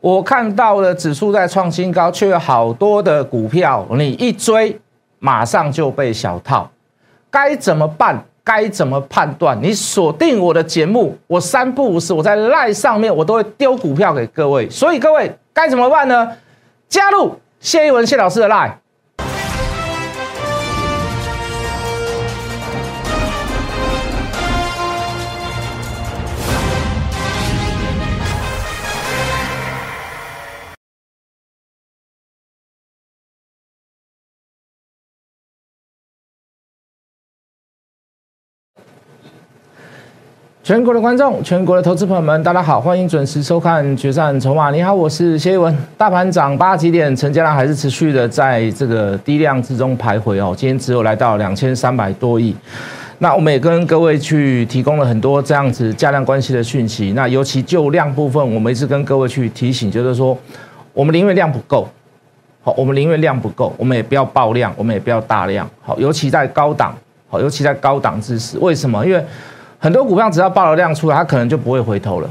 我看到了指数在创新高，却有好多的股票，你一追马上就被小套，该怎么办？该怎么判断？你锁定我的节目，我三不五时我在赖上面我都会丢股票给各位，所以各位该怎么办呢？加入谢一文谢老师的赖。全国的观众，全国的投资朋友们，大家好，欢迎准时收看《决战筹码》。你好，我是谢一文。大盘涨八几点，成交量还是持续的在这个低量之中徘徊哦。今天只有来到两千三百多亿。那我们也跟各位去提供了很多这样子价量关系的讯息。那尤其就量部分，我们一直跟各位去提醒，就是说我们宁愿量不够，好，我们宁愿量不够，我们也不要爆量，我们也不要大量，好，尤其在高档，好，尤其在高档之时，为什么？因为很多股票只要爆了量出来，它可能就不会回头了。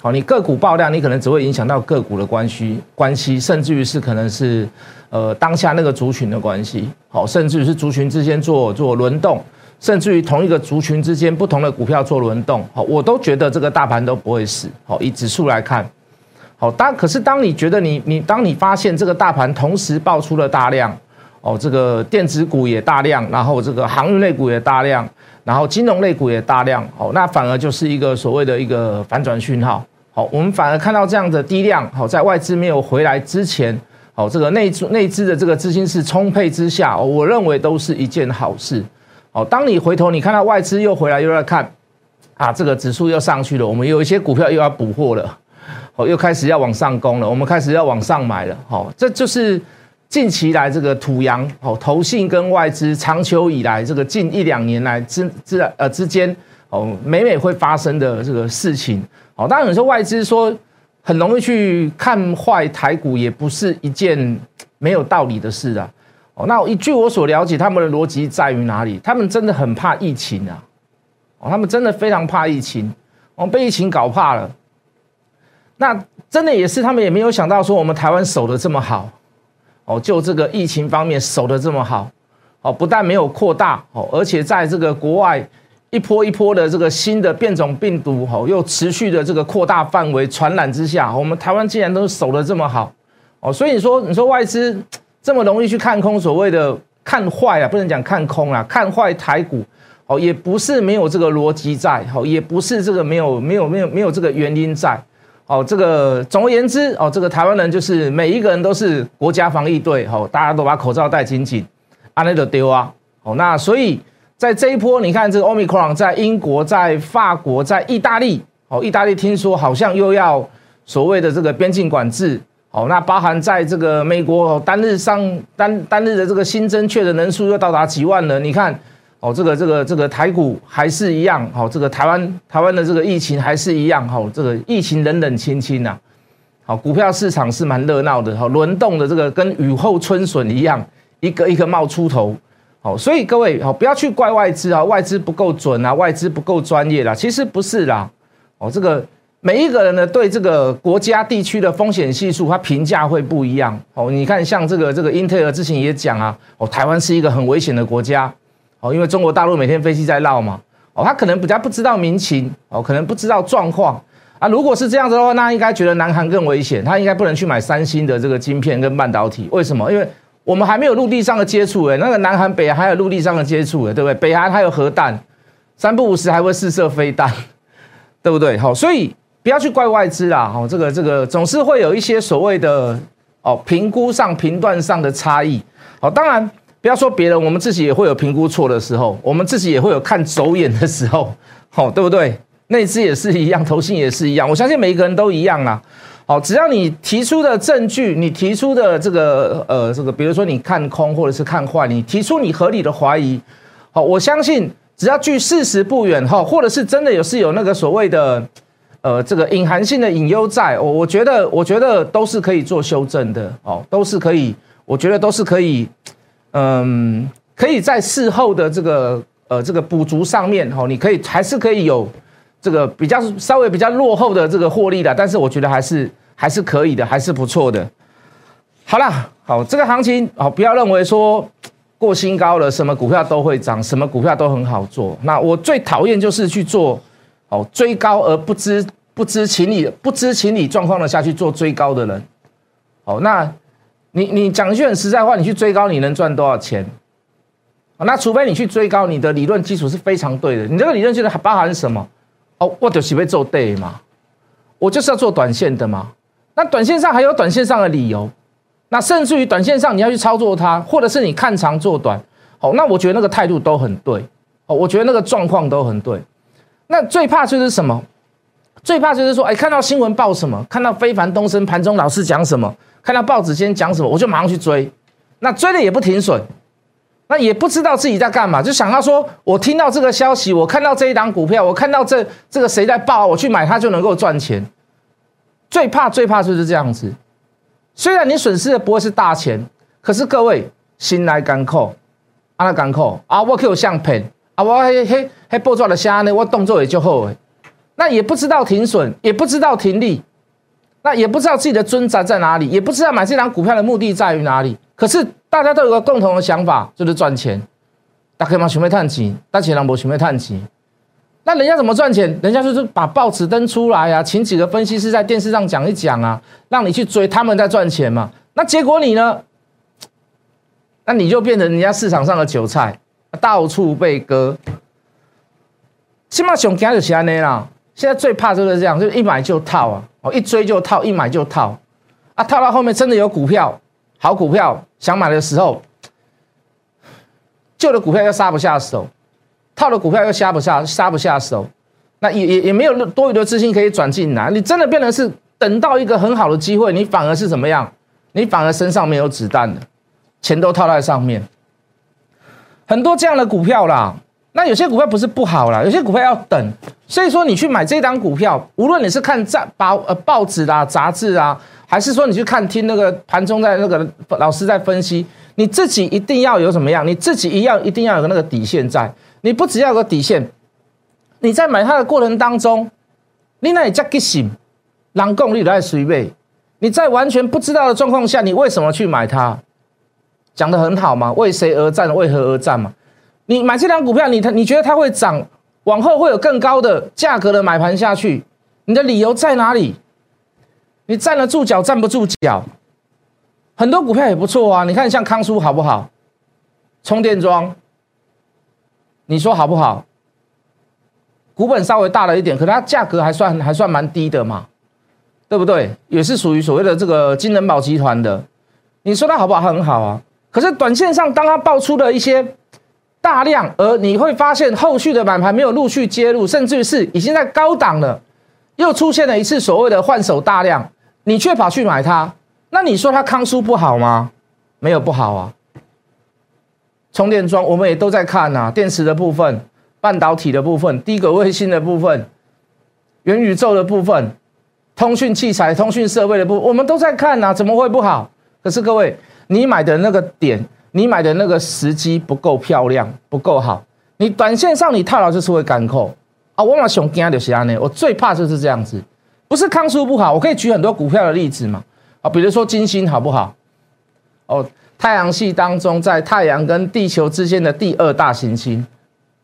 好，你个股爆量，你可能只会影响到个股的关系关系，甚至于是可能是呃当下那个族群的关系。好，甚至于是族群之间做做轮动，甚至于同一个族群之间不同的股票做轮动。好，我都觉得这个大盘都不会死。好，以指数来看，好，当可是当你觉得你你当你发现这个大盘同时爆出了大量，哦，这个电子股也大量，然后这个航运类股也大量。然后金融类股也大量，好，那反而就是一个所谓的一个反转讯号，好，我们反而看到这样的低量，好，在外资没有回来之前，好，这个内资内资的这个资金是充沛之下，我认为都是一件好事，好，当你回头你看到外资又回来又在看，啊，这个指数又上去了，我们有一些股票又要补货了，好，又开始要往上攻了，我们开始要往上买了，好，这就是。近期来这个土洋哦，投信跟外资长久以来这个近一两年来之之呃之间哦，每每会发生的这个事情哦。当然有时候外资说很容易去看坏台股，也不是一件没有道理的事啊。哦，那一据我所了解，他们的逻辑在于哪里？他们真的很怕疫情啊！哦，他们真的非常怕疫情，哦，被疫情搞怕了。那真的也是他们也没有想到说我们台湾守的这么好。哦，就这个疫情方面守得这么好，哦，不但没有扩大，哦，而且在这个国外一波一波的这个新的变种病毒，哦，又持续的这个扩大范围传染之下，我们台湾竟然都守得这么好，哦，所以你说你说外资这么容易去看空，所谓的看坏啊，不能讲看空啊，看坏台股，哦，也不是没有这个逻辑在，哦，也不是这个没有没有没有没有这个原因在。哦，这个总而言之，哦，这个台湾人就是每一个人都是国家防疫队，哦，大家都把口罩戴紧紧，安内的丢啊，哦，那所以在这一波，你看这个奥密克戎在英国、在法国、在意大利，哦，意大利听说好像又要所谓的这个边境管制，哦，那包含在这个美国单日上单单日的这个新增确诊人数又到达几万人，你看。哦，这个这个这个台股还是一样，好，这个台湾台湾的这个疫情还是一样，好，这个疫情冷冷清清呐，好，股票市场是蛮热闹的，好，轮动的这个跟雨后春笋一样，一个一个冒出头，好，所以各位好，不要去怪外资啊，外资不够准啊，外资不够专业啦，其实不是啦，哦，这个每一个人呢对这个国家地区的风险系数，他评价会不一样，哦，你看像这个这个英特尔之前也讲啊，哦，台湾是一个很危险的国家。哦，因为中国大陆每天飞机在绕嘛，哦，他可能比较不知道民情，哦，可能不知道状况啊。如果是这样子的话，那应该觉得南韩更危险，他应该不能去买三星的这个晶片跟半导体。为什么？因为我们还没有陆地上的接触，哎，那个南韩、北韩还有陆地上的接触，哎，对不对？北韩还有核弹，三不五时还会试射飞弹，对不对？好，所以不要去怪外资啦，哦，这个这个总是会有一些所谓的哦评估上、评断上的差异。好，当然。不要说别人，我们自己也会有评估错的时候，我们自己也会有看走眼的时候，好，对不对？内资也是一样，投信也是一样，我相信每一个人都一样啦。好，只要你提出的证据，你提出的这个呃这个，比如说你看空或者是看坏，你提出你合理的怀疑，好，我相信只要距事实不远哈，或者是真的有是有那个所谓的呃这个隐含性的隐忧在，我我觉得我觉得都是可以做修正的，哦，都是可以，我觉得都是可以。嗯，可以在事后的这个呃这个补足上面哈，你可以还是可以有这个比较稍微比较落后的这个获利的，但是我觉得还是还是可以的，还是不错的。好了，好，这个行情好，不要认为说过新高了，什么股票都会涨，什么股票都很好做。那我最讨厌就是去做哦追高而不知不知情理不知情理状况的下去做追高的人。好，那你你讲一句很实在话，你去追高你能赚多少钱？那除非你去追高，你的理论基础是非常对的。你这个理论基础包含什么？哦，我就是被做 day 嘛，我就是要做短线的嘛。那短线上还有短线上的理由，那甚至于短线上你要去操作它，或者是你看长做短，哦，那我觉得那个态度都很对。哦，我觉得那个状况都很对。那最怕就是什么？最怕就是说，哎，看到新闻报什么，看到非凡东升盘中老师讲什么，看到报纸先讲什么，我就马上去追，那追了也不停损。那也不知道自己在干嘛，就想到说，我听到这个消息，我看到这一档股票，我看到这这个谁在报，我去买它就能够赚钱。最怕最怕就是这样子。虽然你损失的不会是大钱，可是各位心来干扣，阿拉干扣啊，我可以相片啊，我嘿嘿嘿报出来的虾呢，我动作也就好诶。那也不知道停损，也不知道停利，那也不知道自己的尊在在哪里，也不知道买这档股票的目的在于哪里。可是大家都有个共同的想法，就是赚钱。大家嘛想要赚钱，大钱人不想要赚钱。那人家怎么赚钱？人家就是把报纸登出来啊，请几个分析师在电视上讲一讲啊，让你去追他们在赚钱嘛。那结果你呢？那你就变成人家市场上的韭菜，到处被割。起码熊家就是安尼啦。现在最怕就是这样，就是一买就套啊，哦，一追就套，一买就套啊，套到后面真的有股票。好股票想买的时候，旧的股票又杀不下手，套的股票又杀不下杀不下手，那也也也没有多余的资金可以转进来。你真的变成是等到一个很好的机会，你反而是怎么样？你反而身上没有子弹了，钱都套在上面。很多这样的股票啦，那有些股票不是不好啦，有些股票要等。所以说你去买这张股票，无论你是看杂报呃报纸啦、杂志啊。还是说你去看听那个盘中在那个老师在分析，你自己一定要有什么样？你自己一样一定要有那个底线在。你不只要有个底线，你在买它的过程当中，你那里加个醒，狼共率来随便。你在完全不知道的状况下，你为什么去买它？讲的很好嘛，为谁而战？为何而战嘛？你买这张股票，你它你觉得它会涨，往后会有更高的价格的买盘下去，你的理由在哪里？你站得住脚，站不住脚。很多股票也不错啊，你看像康舒好不好？充电桩，你说好不好？股本稍微大了一点，可它价格还算还算蛮低的嘛，对不对？也是属于所谓的这个金人宝集团的。你说它好不好？很好啊。可是短线上，当它爆出了一些大量，而你会发现后续的买盘没有陆续接入，甚至是已经在高档了，又出现了一次所谓的换手大量。你却跑去买它，那你说它康舒不好吗？没有不好啊。充电桩我们也都在看呐，电池的部分、半导体的部分、低轨卫星的部分、元宇宙的部分、通讯器材、通讯设备的部分，我们都在看呐，怎么会不好？可是各位，你买的那个点，你买的那个时机不够漂亮，不够好，你短线上你套牢就是会干扣啊。我嘛熊惊就是安尼，我最怕就是这样子。不是康叔不好，我可以举很多股票的例子嘛，啊，比如说金星好不好？哦，太阳系当中在太阳跟地球之间的第二大行星，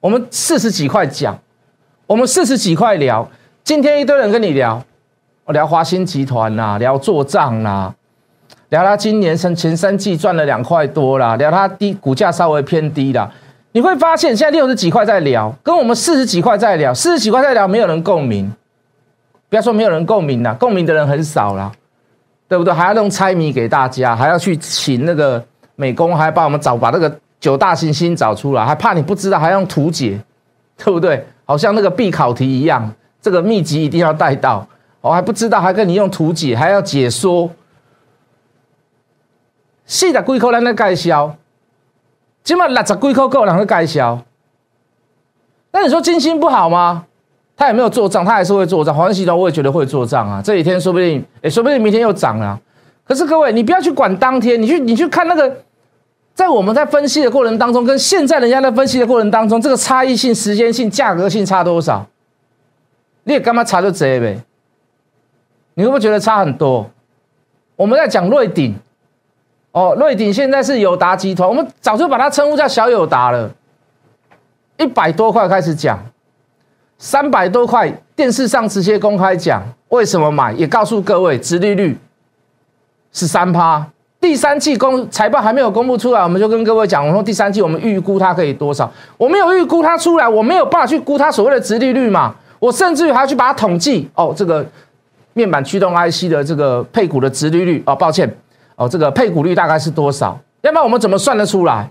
我们四十几块讲，我们四十几块聊，今天一堆人跟你聊，我聊华兴集团啦，聊做账啊，聊他今年前前三季赚了两块多啦，聊他低股价稍微偏低啦，你会发现现在六十几块在聊，跟我们四十几块在聊，四十几块在聊，没有人共鸣。不要说没有人共鸣了，共鸣的人很少了，对不对？还要弄猜谜给大家，还要去请那个美工，还要帮我们找把那个九大行星找出来，还怕你不知道，还用图解，对不对？好像那个必考题一样，这个秘籍一定要带到。我还不知道，还跟你用图解，还要解说。四十几块人的介绍，起码六十几块够人的介绍。那你说金星不好吗？他也没有做账，他还是会做账。黄系统我也觉得会做账啊，这几天说不定，哎，说不定明天又涨了。可是各位，你不要去管当天，你去你去看那个，在我们在分析的过程当中，跟现在人家在分析的过程当中，这个差异性、时间性、价格性差多少？你也干嘛查就这呗？你会不会觉得差很多？我们在讲瑞鼎，哦，瑞鼎现在是友达集团，我们早就把它称呼叫小友达了。一百多块开始讲，三百多块电视上直接公开讲，为什么买？也告诉各位，殖利率是三趴。第三季公财报还没有公布出来，我们就跟各位讲，我说第三季我们预估它可以多少？我没有预估它出来，我没有办法去估它所谓的殖利率嘛。我甚至于还要去把它统计哦，这个面板驱动 IC 的这个配股的殖利率哦，抱歉哦，这个配股率大概是多少？要不然我们怎么算得出来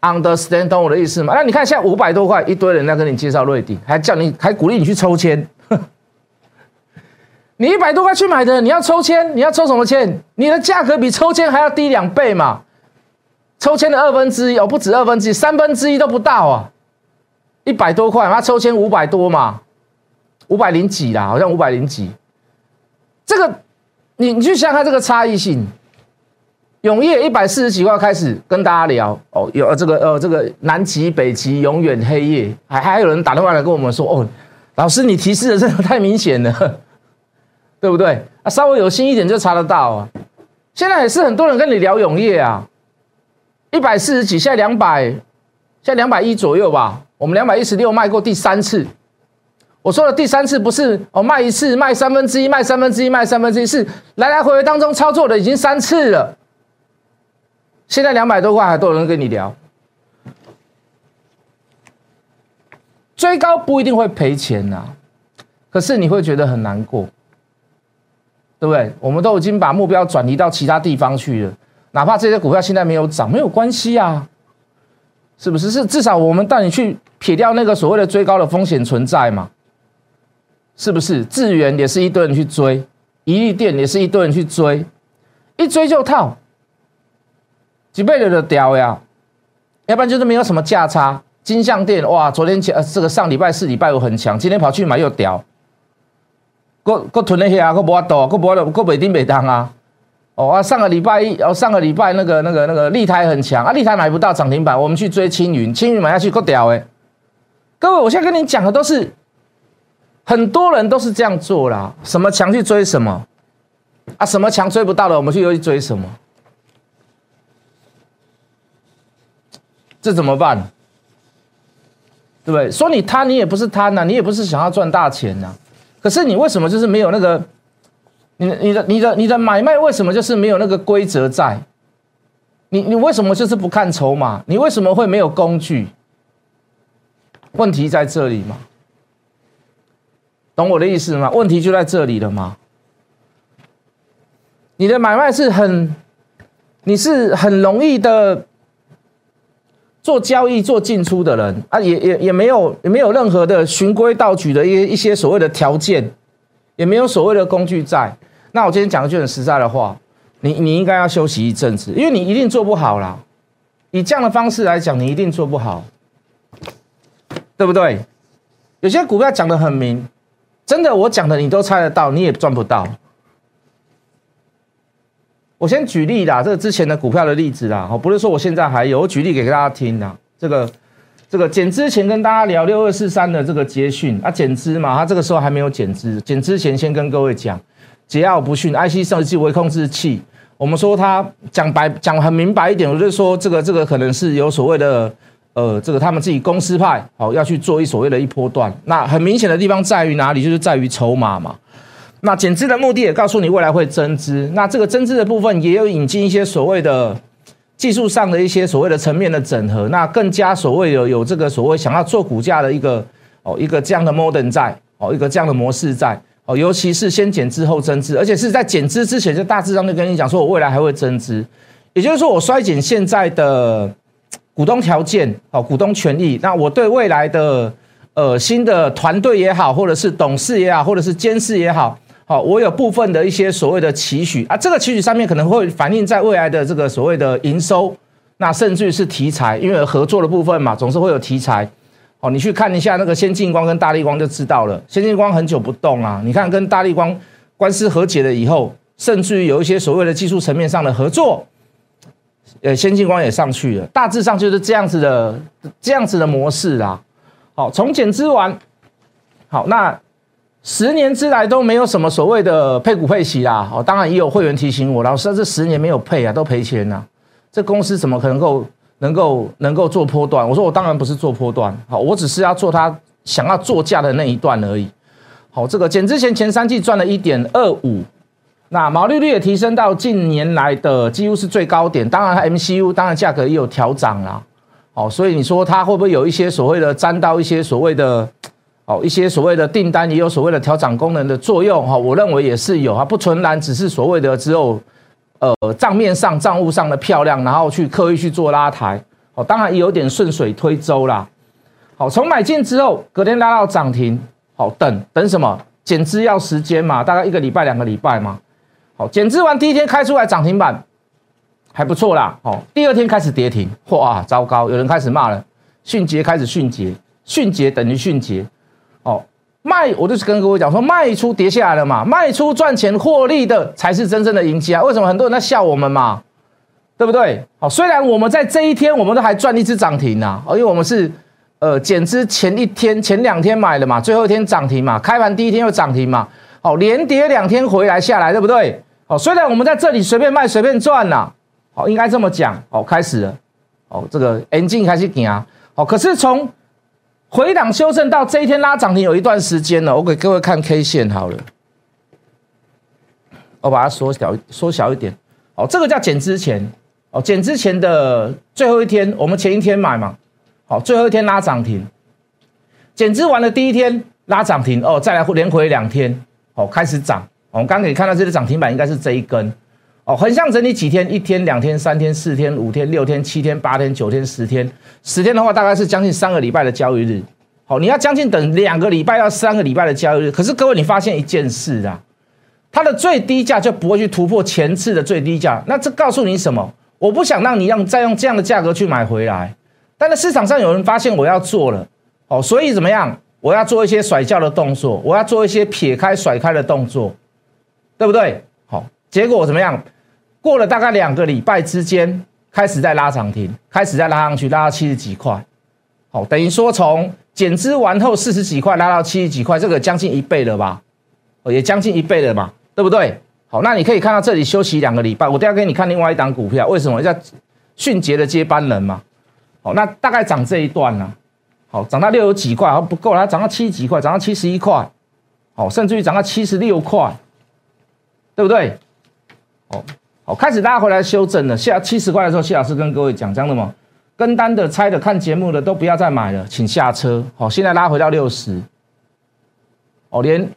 ？Understand 懂我的意思吗？那你看现在五百多块，一堆人在跟你介绍瑞鼎，还叫你还鼓励你去抽签。你一百多块去买的，你要抽签，你要抽什么签？你的价格比抽签还要低两倍嘛？抽签的二分之一哦，不止二分之一，三分之一都不到啊！一百多块，他抽签五百多嘛，五百零几啦，好像五百零几。这个，你你去想想这个差异性。永业一百四十几块开始跟大家聊哦，有这个呃这个南极北极永远黑夜，还还有人打电话来跟我们说哦，老师你提示的真的太明显了。对不对啊？稍微有心一点就查得到啊。现在也是很多人跟你聊永业啊，一百四十几，现在两百，现在两百一左右吧。我们两百一十六卖过第三次。我说的第三次不是哦，卖一次卖三分之一，卖三分之一，卖三分之一，是来来回回当中操作的已经三次了。现在两百多块还都有人跟你聊，追高不一定会赔钱呐，可是你会觉得很难过。对不对？我们都已经把目标转移到其他地方去了，哪怕这些股票现在没有涨，没有关系啊，是不是？是至少我们带你去撇掉那个所谓的追高的风险存在嘛？是不是？智源也是一堆人去追，一利电也是一堆人去追，一追就套，几倍的就掉呀，要不然就是没有什么价差。金相店哇，昨天前呃这个上礼拜四礼拜五很强，今天跑去买又掉。各各囤了些啊，各无法度，各无法度，各袂顶袂当啊！哦啊，上个礼拜一，哦上个礼拜那个那个那个立台很强啊，立台买不到涨停板，我们去追青云，青云买下去够屌诶！各位，我现在跟你讲的都是很多人都是这样做啦，什么强去追什么啊，什么强追不到的，我们去又去追什么？这怎么办？对不对？说你贪，你也不是贪呐，你也不是想要赚大钱呐。可是你为什么就是没有那个，你你的你的你的买卖为什么就是没有那个规则在？你你为什么就是不看筹码？你为什么会没有工具？问题在这里吗？懂我的意思吗？问题就在这里了吗？你的买卖是很，你是很容易的。做交易、做进出的人啊，也也也没有也没有任何的循规蹈矩的一些一些所谓的条件，也没有所谓的工具在。那我今天讲一句很实在的话，你你应该要休息一阵子，因为你一定做不好啦。以这样的方式来讲，你一定做不好，对不对？有些股票讲的很明，真的我讲的你都猜得到，你也赚不到。我先举例啦，这个之前的股票的例子啦，哦，不是说我现在还有，我举例给大家听啦。这个这个减之前跟大家聊六二四三的这个捷讯啊，减资嘛，它这个时候还没有减资，减之前先跟各位讲，桀骜不驯，IC 设计微控制器，我们说它讲白讲很明白一点，我就说这个这个可能是有所谓的呃，这个他们自己公司派好要去做一所谓的一波段，那很明显的地方在于哪里？就是在于筹码嘛。那减资的目的也告诉你未来会增资，那这个增资的部分也有引进一些所谓的技术上的一些所谓的层面的整合，那更加所谓有有这个所谓想要做股价的一个哦一个这样的 modern 在哦一个这样的模式在哦，尤其是先减资后增资，而且是在减资之前就大致上就跟你讲说我未来还会增资，也就是说我衰减现在的股东条件哦股东权益，那我对未来的呃新的团队也好，或者是董事也好，或者是监事也好。好，我有部分的一些所谓的期许啊，这个期许上面可能会反映在未来的这个所谓的营收，那甚至于是题材，因为合作的部分嘛，总是会有题材。哦，你去看一下那个先进光跟大力光就知道了，先进光很久不动啊，你看跟大力光官司和解了以后，甚至于有一些所谓的技术层面上的合作，呃，先进光也上去了，大致上就是这样子的这样子的模式啦。好，从减资完，好那。十年之来都没有什么所谓的配股配息啦。哦，当然也有会员提醒我，老师这十年没有配啊，都赔钱呐。这公司怎么可能够能够能够做波段？我说我当然不是做波段，好，我只是要做他想要做价的那一段而已。好，这个减之前前三季赚了一点二五，那毛利率也提升到近年来的几乎是最高点。当然，MCU 当然价格也有调涨啦。哦，所以你说它会不会有一些所谓的沾到一些所谓的哦一些所谓的订单，也有所谓的调涨功能的作用？哈，我认为也是有啊，不纯然只是所谓的只有呃账面上账务上的漂亮，然后去刻意去做拉抬。哦，当然也有点顺水推舟啦。好，从买进之后，隔天拉到涨停。好，等等什么？减资要时间嘛，大概一个礼拜、两个礼拜嘛。好，减资完第一天开出来涨停板，还不错啦。好，第二天开始跌停，哇，糟糕！有人开始骂了，迅捷开始迅捷，迅捷等于迅捷。哦，卖，我就是跟各位讲说，卖出跌下来了嘛，卖出赚钱获利的才是真正的赢家。为什么很多人在笑我们嘛？对不对？好，虽然我们在这一天我们都还赚一只涨停呐，哦，因为我们是。呃，减资前一天、前两天买的嘛，最后一天涨停嘛，开盘第一天又涨停嘛，好，连跌两天回来下来，对不对？哦，虽然我们在这里随便卖随便赚呐，好，应该这么讲，好，开始了，哦，这个 N 进开始行啊，好，可是从回档修正到这一天拉涨停有一段时间了，我给各位看 K 线好了，我把它缩小缩小一点，哦，这个叫减之前，哦，减之前的最后一天，我们前一天买嘛。好，最后一天拉涨停，减资完了第一天拉涨停哦，再来连回两天，哦，开始涨。我们刚可以看到这个涨停板应该是这一根，哦，横向整理几天，一天、两天、三天、四天、五天、六天、七天、八天、九天、十天，十天的话大概是将近三个礼拜的交易日。好，你要将近等两个礼拜到三个礼拜的交易日。可是各位，你发现一件事啊，它的最低价就不会去突破前次的最低价，那这告诉你什么？我不想让你用再用这样的价格去买回来。但是市场上有人发现我要做了，哦，所以怎么样？我要做一些甩轿的动作，我要做一些撇开甩开的动作，对不对？好，结果怎么样？过了大概两个礼拜之间，开始在拉涨停，开始在拉上去，拉到七十几块，好，等于说从减资完后四十几块拉到七十几块，这个将近一倍了吧？哦，也将近一倍了嘛，对不对？好，那你可以看到这里休息两个礼拜，我等下给你看另外一档股票，为什么叫迅捷的接班人嘛？好，那大概涨这一段呢？好，涨到六十几块，好不够，它涨到七十几块，涨到七十一块，好，甚至于涨到七十六块，对不对？哦，好，开始拉回来修正了，下七十块的时候，谢老师跟各位讲这样的嘛，跟单的、猜的、看节目的都不要再买了，请下车。好，现在拉回到六十，哦，连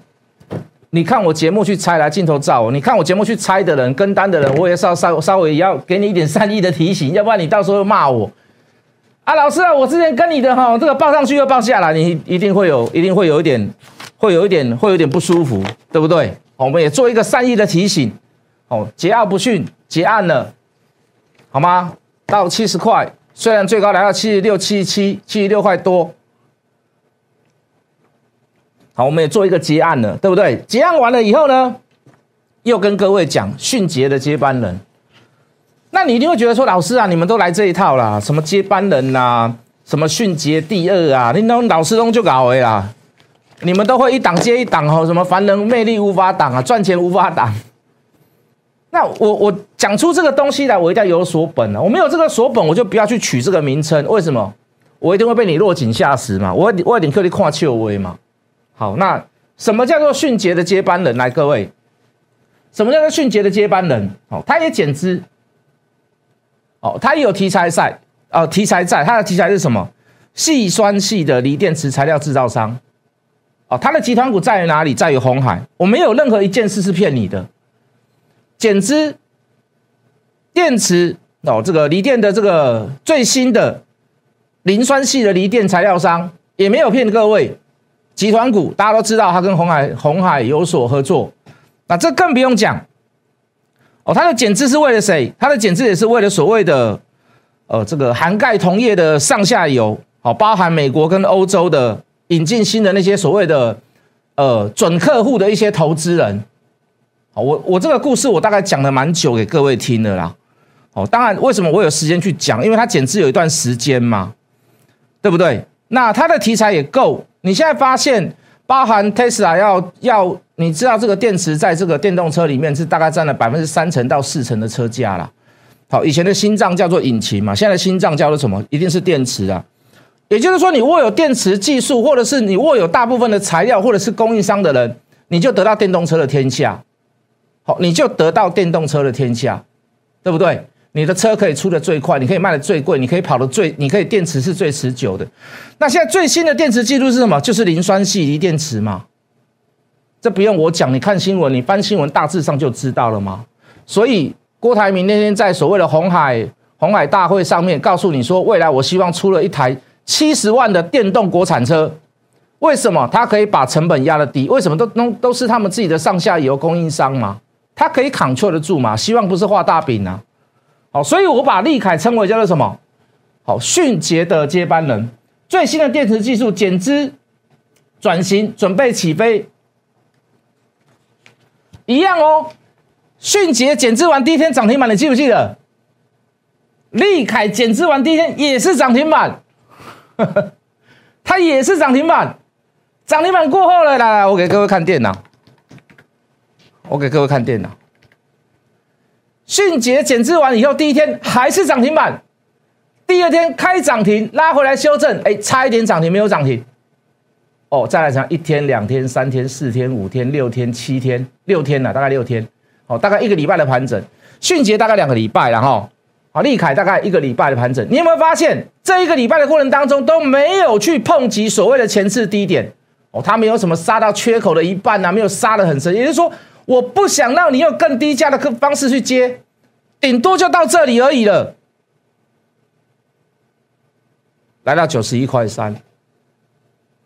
你看我节目去猜来镜头照，你看我节目去猜的人，跟单的人，我也稍稍稍微要给你一点善意的提醒，要不然你到时候骂我。啊，老师啊，我之前跟你的哈，这个报上去又报下来，你一定会有，一定会有一点，会有一点，会有点不舒服，对不对？我们也做一个善意的提醒，哦，桀骜不驯，结案了，好吗？到七十块，虽然最高来到七十六、七十七、七十六块多，好，我们也做一个结案了，对不对？结案完了以后呢，又跟各位讲迅捷的接班人。那你一定会觉得说，老师啊，你们都来这一套啦，什么接班人呐，什么迅捷第二啊，你都老师都就搞的啦，你们都会一档接一档哦，什么凡人魅力无法挡啊，赚钱无法挡。那我我讲出这个东西来，我一定要有所本啊，我没有这个所本，我就不要去取这个名称。为什么？我一定会被你落井下石嘛，我我一定可以跨秋威嘛。好，那什么叫做迅捷的接班人？来，各位，什么叫做迅捷的接班人？哦，他也减资。哦，他也有题材赛，哦，题材在，他的题材是什么？细酸系的锂电池材料制造商。哦，它的集团股在于哪里？在于红海。我没有任何一件事是骗你的。减资电池哦，这个锂电的这个最新的磷酸系的锂电材料商也没有骗各位。集团股大家都知道，它跟红海红海有所合作，那这更不用讲。哦，它的减资是为了谁？它的减资也是为了所谓的，呃，这个涵盖同业的上下游，好，包含美国跟欧洲的引进新的那些所谓的，呃，准客户的一些投资人。好，我我这个故事我大概讲了蛮久给各位听的啦。哦，当然为什么我有时间去讲？因为它减资有一段时间嘛，对不对？那它的题材也够。你现在发现包含 Tesla 要要，你知道这个电池在这个电动车里面是大概占了百分之三成到四成的车价啦。好，以前的心脏叫做引擎嘛，现在的心脏叫做什么？一定是电池啊。也就是说，你握有电池技术，或者是你握有大部分的材料，或者是供应商的人，你就得到电动车的天下。好，你就得到电动车的天下，对不对？你的车可以出的最快，你可以卖的最贵，你可以跑的最，你可以电池是最持久的。那现在最新的电池技术是什么？就是磷酸系锂电池嘛。这不用我讲，你看新闻，你翻新闻，大致上就知道了嘛。所以郭台铭那天在所谓的红海红海大会上面告诉你说，未来我希望出了一台七十万的电动国产车。为什么？它可以把成本压得低？为什么都都都是他们自己的上下游供应商嘛？它可以扛得住嘛？希望不是画大饼啊。好，所以我把利凯称为叫做什么？好，迅捷的接班人，最新的电池技术减资转型，准备起飞，一样哦。迅捷减资完第一天涨停板，你记不记得？利凯减资完第一天也是涨停板，它也是涨停板，涨停板过后了，来来，我给各位看电脑，我给各位看电脑。迅捷减资完以后，第一天还是涨停板，第二天开涨停，拉回来修正，哎，差一点涨停没有涨停。哦，再来讲一天、两天、三天、四天、五天、六天、七天、六天了，大概六天，哦，大概一个礼拜的盘整。迅捷大概两个礼拜然后，好，利凯大概一个礼拜的盘整。你有没有发现，这一个礼拜的过程当中都没有去碰及所谓的前次低点？哦，它没有什么杀到缺口的一半呐，没有杀的很深，也就是说。我不想让你用更低价的方式去接，顶多就到这里而已了。来到九十一块三，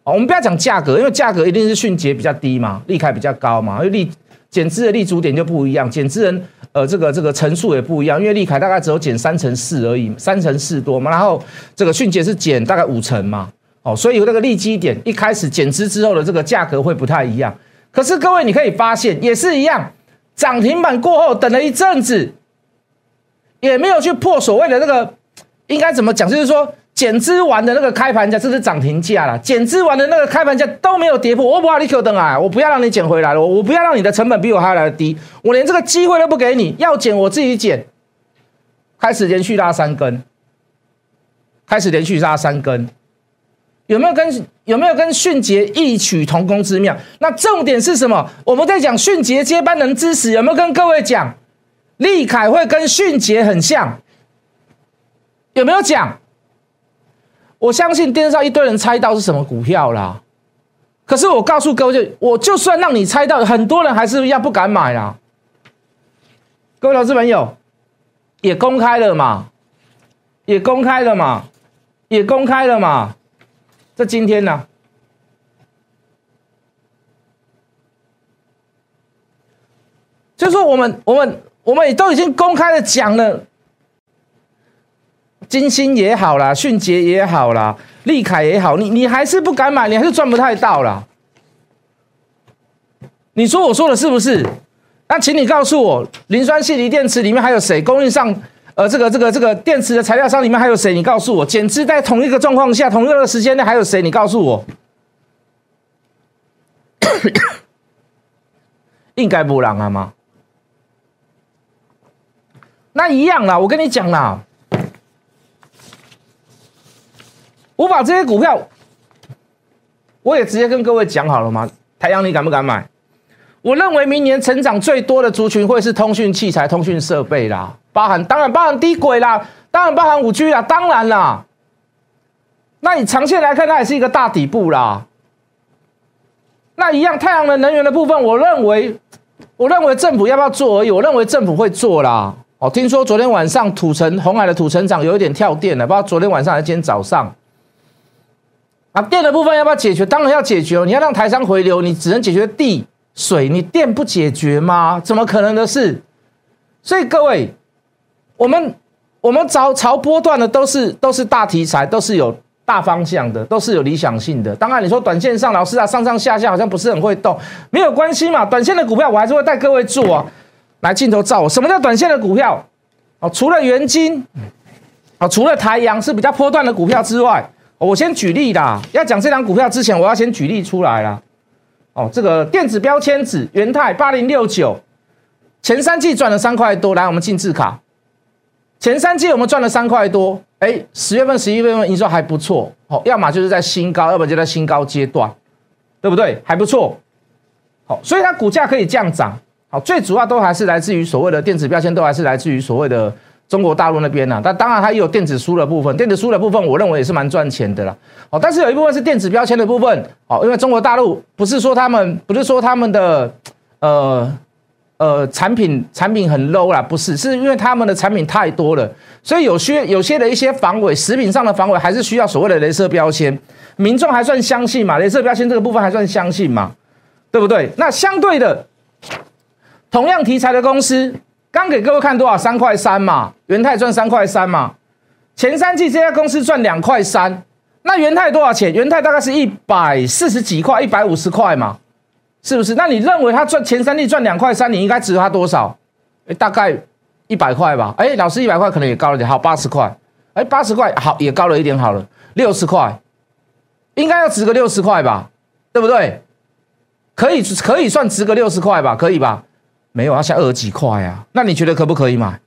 我们不要讲价格，因为价格一定是迅捷比较低嘛，利凯比较高嘛，因为利减资的立足点就不一样，减资人呃这个这个层数也不一样，因为利凯大概只有减三成四而已，三成四多嘛，然后这个迅捷是减大概五成嘛，哦，所以那个利基点一开始减资之后的这个价格会不太一样。可是各位，你可以发现也是一样，涨停板过后等了一阵子，也没有去破所谓的那个应该怎么讲，就是说减资完的那个开盘价，这是涨停价了。减资完的那个开盘价都没有跌破，我不要你 Q 等啊，我不要让你减回来了，我不要让你的成本比我还要来的低，我连这个机会都不给你，要减我自己减。开始连续拉三根，开始连续拉三根。有没有跟有没有跟迅捷异曲同工之妙？那重点是什么？我们在讲迅捷接班人之时，有没有跟各位讲，利凯会跟迅捷很像？有没有讲？我相信电视上一堆人猜到是什么股票啦。可是我告诉各位，我就算让你猜到，很多人还是要不敢买啦。各位投资朋友，也公开了嘛？也公开了嘛？也公开了嘛？这今天呢，就是我们我们我们也都已经公开的讲了，金星也好啦，迅捷也好啦，利凯也好，你你还是不敢买，你还是赚不太到啦。你说我说的是不是？那请你告诉我，磷酸系锂电池里面还有谁供应上？呃，这个这个这个电池的材料商里面还有谁？你告诉我，减资在同一个状况下，同一个时间内还有谁？你告诉我，应该不让啊吗？那一样啦，我跟你讲啦，我把这些股票，我也直接跟各位讲好了吗？太阳，你敢不敢买？我认为明年成长最多的族群会是通讯器材、通讯设备啦。包含当然包含低轨啦，当然包含五 G 啦，当然啦。那你长线来看，它也是一个大底部啦。那一样，太阳能能源的部分，我认为，我认为政府要不要做而已。我认为政府会做啦。哦，听说昨天晚上土城红海的土城长有一点跳电了，不知道昨天晚上还是今天早上。啊，电的部分要不要解决？当然要解决。你要让台商回流，你只能解决地水，你电不解决吗？怎么可能的事？所以各位。我们我们朝朝波段的都是都是大题材，都是有大方向的，都是有理想性的。当然你说短线上老师啊上上下下好像不是很会动，没有关系嘛。短线的股票我还是会带各位做啊。来镜头照我，什么叫短线的股票？哦，除了元金，啊，除了台阳是比较波段的股票之外，我先举例啦。要讲这张股票之前，我要先举例出来啦。哦，这个电子标签纸元泰八零六九，前三季赚了三块多。来，我们进字卡，前三季我们赚了三块多。哎，十月份、十一月份营收还不错。好，要么就是在新高，要么就在新高阶段，对不对？还不错。好，所以它股价可以降涨。好，最主要都还是来自于所谓的电子标签，都还是来自于所谓的中国大陆那边呢。但当然它也有电子书的部分，电子书的部分我认为也是蛮赚钱的啦。哦，但是有一部分是电子标签的部分。哦，因为中国大陆不是说他们不是说他们的呃呃产品产品很 low 啦，不是，是因为他们的产品太多了，所以有些有些的一些防伪食品上的防伪还是需要所谓的镭射标签，民众还算相信嘛？镭射标签这个部分还算相信嘛？对不对？那相对的。同样题材的公司，刚给各位看多少？三块三嘛，元泰赚三块三嘛。前三季这家公司赚两块三，那元泰多少钱？元泰大概是一百四十几块，一百五十块嘛，是不是？那你认为他赚前三季赚两块三，你应该值他多少？哎，大概一百块吧。哎，老师一百块可能也高了点，好八十块。哎，八十块好也高了一点，好了六十块，应该要值个六十块吧，对不对？可以可以算值个六十块吧，可以吧？没有，要下二十几块呀？那你觉得可不可以买？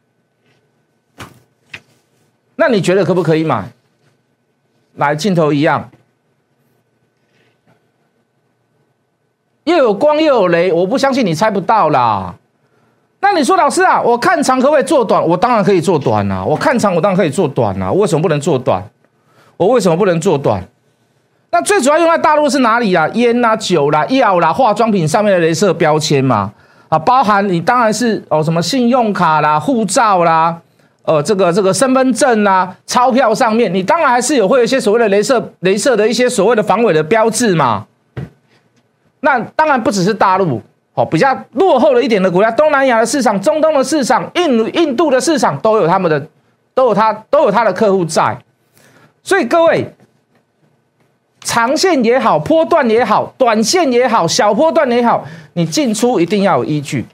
那你觉得可不可以买？来，镜头一样，又有光又有雷，我不相信你猜不到啦。那你说老师啊，我看长可不可以做短？我当然可以做短啊！我看长，我当然可以做短啊！为什么不能做短？我为什么不能做短？那最主要用在大陆是哪里啊？烟啦、酒啦、药啦、化妆品上面的镭射标签嘛。啊，包含你当然是哦，什么信用卡啦、护照啦，呃，这个这个身份证啦、钞票上面，你当然还是有会有一些所谓的镭射、镭射的一些所谓的防伪的标志嘛。那当然不只是大陆，哦，比较落后了一点的国家，东南亚的市场、中东的市场、印印度的市场都有他们的，都有他都有他的客户在。所以各位，长线也好，波段也好，短线也好，小波段也好。你进出一定要有依据，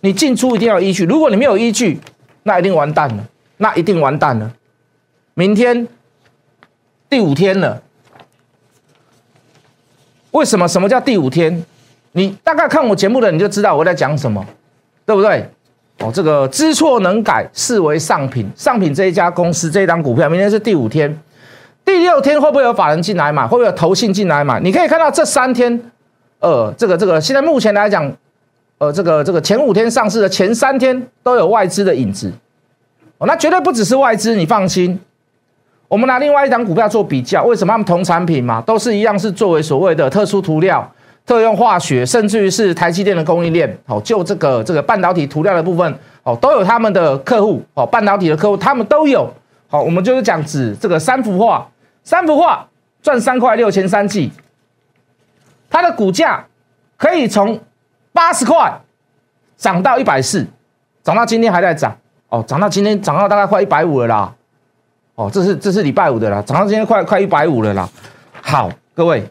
你进出一定要有依据。如果你没有依据，那一定完蛋了，那一定完蛋了。明天第五天了，为什么？什么叫第五天？你大概看我节目的你就知道我在讲什么，对不对？哦，这个知错能改，视为上品。上品这一家公司这一张股票，明天是第五天，第六天会不会有法人进来买？会不会有投信进来买？你可以看到这三天。呃，这个这个，现在目前来讲，呃，这个这个前五天上市的前三天都有外资的影子，哦，那绝对不只是外资，你放心。我们拿另外一档股票做比较，为什么他们同产品嘛，都是一样是作为所谓的特殊涂料、特用化学，甚至于是台积电的供应链，哦，就这个这个半导体涂料的部分，哦，都有他们的客户，哦，半导体的客户他们都有。好，我们就是讲指这个三幅画，三幅画赚三块六，前三季。它的股价可以从八十块涨到一百四，涨到今天还在涨哦，涨到今天涨到大概快一百五了啦，哦，这是这是礼拜五的啦，涨到今天快快一百五了啦。好，各位，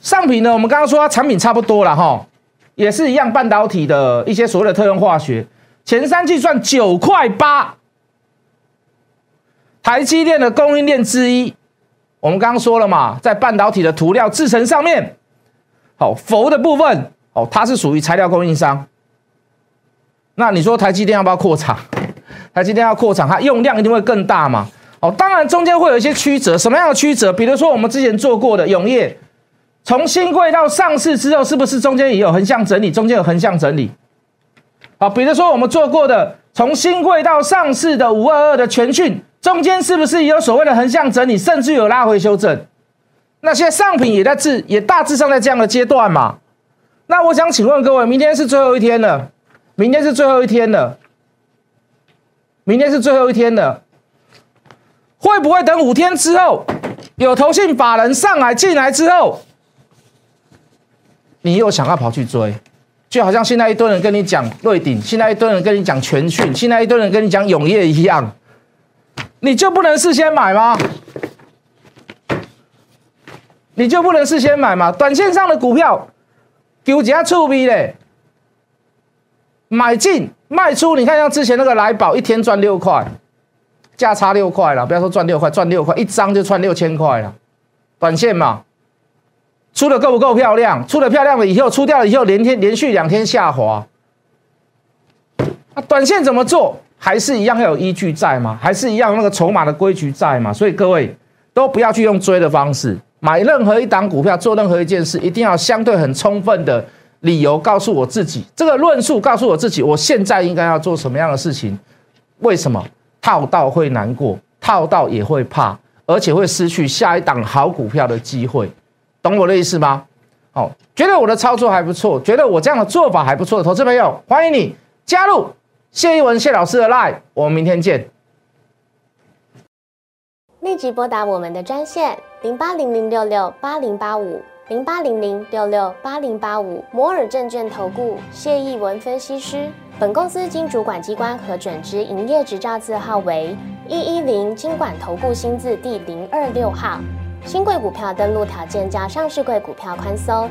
上品呢，我们刚刚说它产品差不多了哈，也是一样半导体的一些所谓的特用化学，前三季赚九块八，台积电的供应链之一，我们刚刚说了嘛，在半导体的涂料制成上面。好，氟的部分哦，它是属于材料供应商。那你说台积电要不要扩厂？台积电要扩厂，它用量一定会更大嘛？哦，当然中间会有一些曲折，什么样的曲折？比如说我们之前做过的永业，从新贵到上市之后，是不是中间也有横向整理？中间有横向整理。好，比如说我们做过的从新贵到上市的五二二的全讯，中间是不是也有所谓的横向整理，甚至有拉回修正？那现在上品也在致，也大致上在这样的阶段嘛。那我想请问各位，明天是最后一天了，明天是最后一天了，明天是最后一天了，会不会等五天之后，有投信法人上来进来之后，你又想要跑去追？就好像现在一堆人跟你讲瑞鼎，现在一堆人跟你讲全讯，现在一堆人跟你讲永业一样，你就不能事先买吗？你就不能事先买吗？短线上的股票，丢几下触逼嘞，买进卖出。你看像之前那个来宝，一天赚六块，价差六块了。不要说赚六块，赚六块一张就赚六千块了。短线嘛，出的够不够漂亮？出的漂亮了以后，出掉了以后，连天连续两天下滑。那短线怎么做？还是一样要有依据在吗？还是一样那个筹码的规矩在吗？所以各位都不要去用追的方式买任何一档股票，做任何一件事，一定要相对很充分的理由告诉我自己，这个论述告诉我自己，我现在应该要做什么样的事情？为什么套到会难过，套到也会怕，而且会失去下一档好股票的机会？懂我的意思吗？好，觉得我的操作还不错，觉得我这样的做法还不错的投资朋友，欢迎你加入。谢一文谢老师的 line，我们明天见。立即拨打我们的专线零八零零六六八零八五零八零零六六八零八五摩尔证券投顾谢一文分析师。本公司经主管机关核准之营业执照字号为一一零金管投顾新字第零二六号。新贵股票登录条件较上市贵股票宽松，